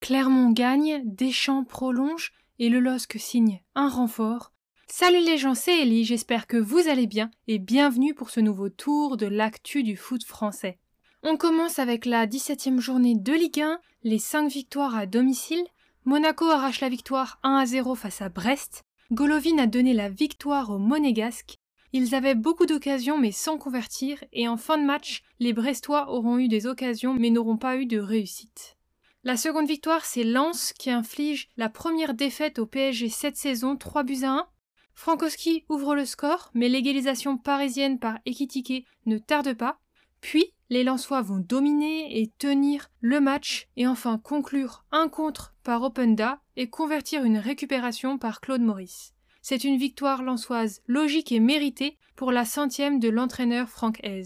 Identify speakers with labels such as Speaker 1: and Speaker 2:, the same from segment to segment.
Speaker 1: Clermont gagne, Deschamps prolonge et le LOSC signe un renfort. Salut les gens, c'est Ellie, j'espère que vous allez bien et bienvenue pour ce nouveau tour de l'actu du foot français. On commence avec la 17e journée de Ligue 1, les 5 victoires à domicile. Monaco arrache la victoire 1 à 0 face à Brest. Golovin a donné la victoire aux Monégasques. Ils avaient beaucoup d'occasions mais sans convertir et en fin de match, les Brestois auront eu des occasions mais n'auront pas eu de réussite. La seconde victoire, c'est Lens qui inflige la première défaite au PSG cette saison, 3 buts à 1. Frankowski ouvre le score, mais l'égalisation parisienne par Ekitike ne tarde pas. Puis, les Lensois vont dominer et tenir le match et enfin conclure un contre par Openda et convertir une récupération par Claude Maurice. C'est une victoire lensoise logique et méritée pour la centième de l'entraîneur Franck Hez.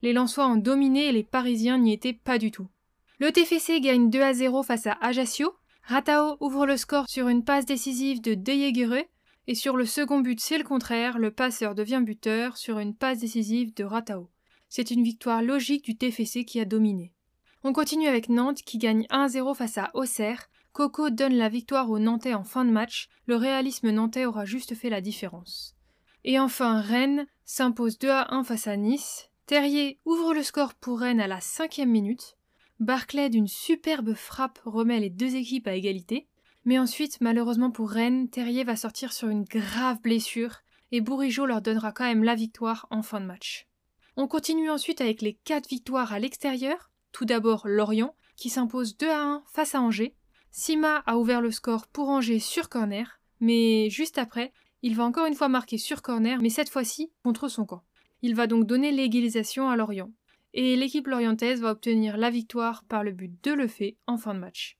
Speaker 1: Les Lensois ont dominé et les Parisiens n'y étaient pas du tout. Le TFC gagne 2 à 0 face à Ajaccio. Ratao ouvre le score sur une passe décisive de De Et sur le second but, c'est le contraire, le passeur devient buteur sur une passe décisive de Ratao. C'est une victoire logique du TFC qui a dominé. On continue avec Nantes qui gagne 1-0 face à Auxerre. Coco donne la victoire aux Nantais en fin de match. Le réalisme nantais aura juste fait la différence. Et enfin, Rennes s'impose 2 à 1 face à Nice. Terrier ouvre le score pour Rennes à la cinquième minute. Barclay d'une superbe frappe remet les deux équipes à égalité. Mais ensuite, malheureusement pour Rennes, Terrier va sortir sur une grave blessure et Bourigeau leur donnera quand même la victoire en fin de match. On continue ensuite avec les quatre victoires à l'extérieur. Tout d'abord Lorient, qui s'impose 2 à 1 face à Angers. Sima a ouvert le score pour Angers sur corner, mais juste après, il va encore une fois marquer sur corner, mais cette fois-ci contre son camp. Il va donc donner l'égalisation à Lorient et l'équipe lorientaise va obtenir la victoire par le but de Lefebvre en fin de match.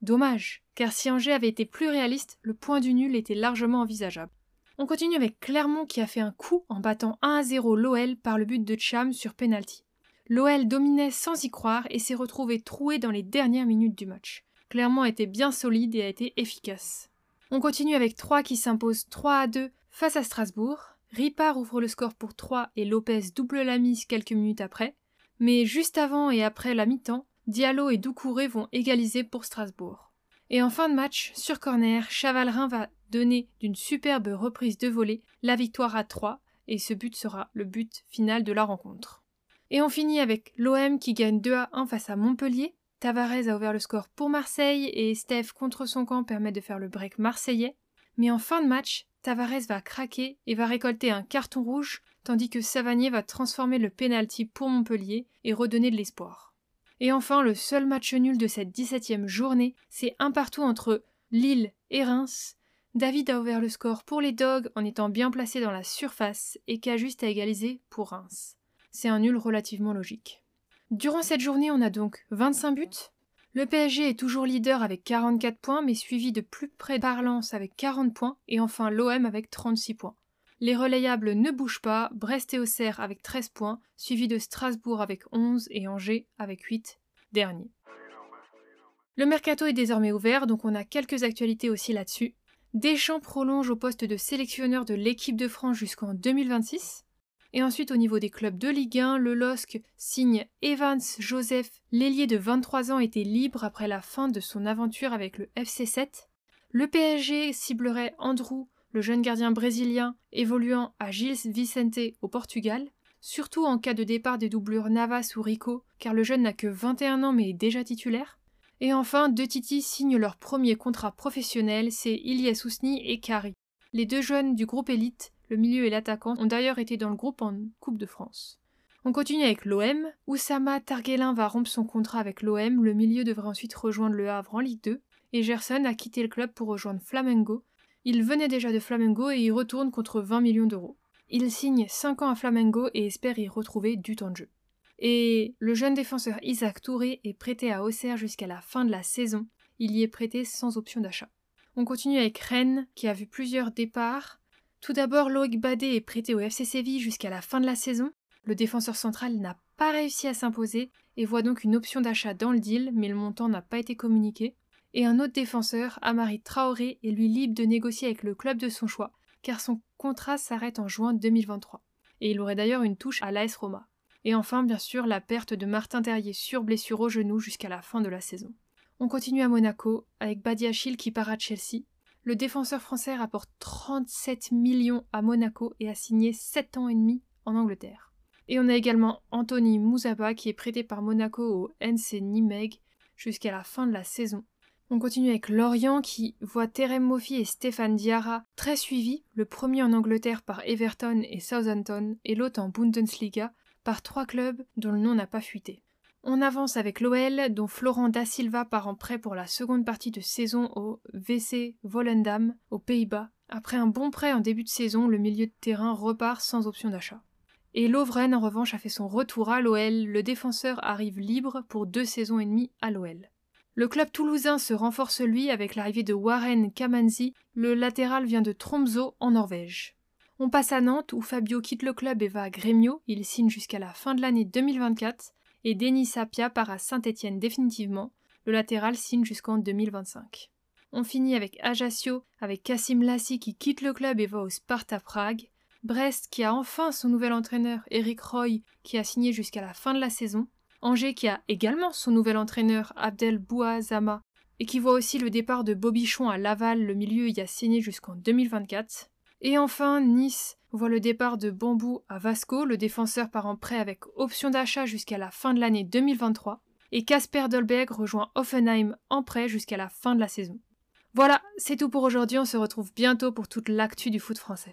Speaker 1: Dommage, car si Angers avait été plus réaliste, le point du nul était largement envisageable. On continue avec Clermont qui a fait un coup en battant 1 à 0 l'OL par le but de Cham sur penalty. L'OL dominait sans y croire et s'est retrouvé troué dans les dernières minutes du match. Était bien solide et a été efficace. On continue avec 3 qui s'impose 3 à 2 face à Strasbourg. Ripard ouvre le score pour 3 et Lopez double la mise quelques minutes après. Mais juste avant et après la mi-temps, Diallo et Doucouré vont égaliser pour Strasbourg. Et en fin de match, sur corner, Chavalrin va donner d'une superbe reprise de volée la victoire à 3 et ce but sera le but final de la rencontre. Et on finit avec l'OM qui gagne 2 à 1 face à Montpellier. Tavares a ouvert le score pour Marseille et Steph contre son camp permet de faire le break marseillais. Mais en fin de match, Tavares va craquer et va récolter un carton rouge tandis que Savanier va transformer le penalty pour Montpellier et redonner de l'espoir. Et enfin, le seul match nul de cette 17e journée, c'est un partout entre Lille et Reims. David a ouvert le score pour les Dogs en étant bien placé dans la surface et qu'a juste à égaliser pour Reims. C'est un nul relativement logique. Durant cette journée, on a donc 25 buts. Le PSG est toujours leader avec 44 points, mais suivi de plus près par avec 40 points, et enfin l'OM avec 36 points. Les relayables ne bougent pas, Brest et Auxerre avec 13 points, suivi de Strasbourg avec 11 et Angers avec 8 derniers. Le mercato est désormais ouvert, donc on a quelques actualités aussi là-dessus. Deschamps prolonge au poste de sélectionneur de l'équipe de France jusqu'en 2026. Et ensuite, au niveau des clubs de Ligue 1, le LOSC signe Evans Joseph. L'ailier de 23 ans était libre après la fin de son aventure avec le FC7. Le PSG ciblerait Andrew le jeune gardien brésilien évoluant à Gilles Vicente au Portugal, surtout en cas de départ des doublures Navas ou Rico, car le jeune n'a que 21 ans mais est déjà titulaire. Et enfin, deux Titi signent leur premier contrat professionnel, c'est Ilyes Ousni et Kari. Les deux jeunes du groupe élite, le milieu et l'attaquant, ont d'ailleurs été dans le groupe en Coupe de France. On continue avec l'OM. Oussama Targuelin va rompre son contrat avec l'OM, le milieu devrait ensuite rejoindre le Havre en Ligue 2, et Gerson a quitté le club pour rejoindre Flamengo, il venait déjà de Flamengo et y retourne contre 20 millions d'euros. Il signe 5 ans à Flamengo et espère y retrouver du temps de jeu. Et le jeune défenseur Isaac Touré est prêté à Auxerre jusqu'à la fin de la saison. Il y est prêté sans option d'achat. On continue avec Rennes, qui a vu plusieurs départs. Tout d'abord, Loïc Badé est prêté au FC Séville jusqu'à la fin de la saison. Le défenseur central n'a pas réussi à s'imposer et voit donc une option d'achat dans le deal, mais le montant n'a pas été communiqué et un autre défenseur, Amari Traoré, est lui libre de négocier avec le club de son choix, car son contrat s'arrête en juin 2023. et il aurait d'ailleurs une touche à l'AS Roma. Et enfin, bien sûr, la perte de Martin Terrier sur blessure au genou jusqu'à la fin de la saison. On continue à Monaco, avec Badiachil qui part à Chelsea. Le défenseur français rapporte 37 millions à Monaco et a signé 7 ans et demi en Angleterre. Et on a également Anthony Mouzaba qui est prêté par Monaco au NC Nimeg jusqu'à la fin de la saison. On continue avec Lorient qui voit Terem Moffi et Stéphane Diarra très suivis, le premier en Angleterre par Everton et Southampton et l'autre en Bundesliga par trois clubs dont le nom n'a pas fuité. On avance avec l'OL dont Florent Da Silva part en prêt pour la seconde partie de saison au VC Volendam aux Pays-Bas. Après un bon prêt en début de saison, le milieu de terrain repart sans option d'achat. Et Lovren en revanche a fait son retour à l'OL, le défenseur arrive libre pour deux saisons et demie à l'OL. Le club toulousain se renforce lui avec l'arrivée de Warren Kamanzi, le latéral vient de Tromsø en Norvège. On passe à Nantes où Fabio quitte le club et va à Grêmio, il signe jusqu'à la fin de l'année 2024 et Denis Sapia part à Saint-Étienne définitivement, le latéral signe jusqu'en 2025. On finit avec Ajaccio, avec Kassim Lassi qui quitte le club et va au Sparta Prague, Brest qui a enfin son nouvel entraîneur Eric Roy qui a signé jusqu'à la fin de la saison, Angers qui a également son nouvel entraîneur Abdel Bouazama et qui voit aussi le départ de Bobichon à Laval, le milieu y a signé jusqu'en 2024. Et enfin, Nice voit le départ de Bambou à Vasco, le défenseur part en prêt avec option d'achat jusqu'à la fin de l'année 2023. Et Casper Dolberg rejoint Offenheim en prêt jusqu'à la fin de la saison. Voilà, c'est tout pour aujourd'hui, on se retrouve bientôt pour toute l'actu du foot français.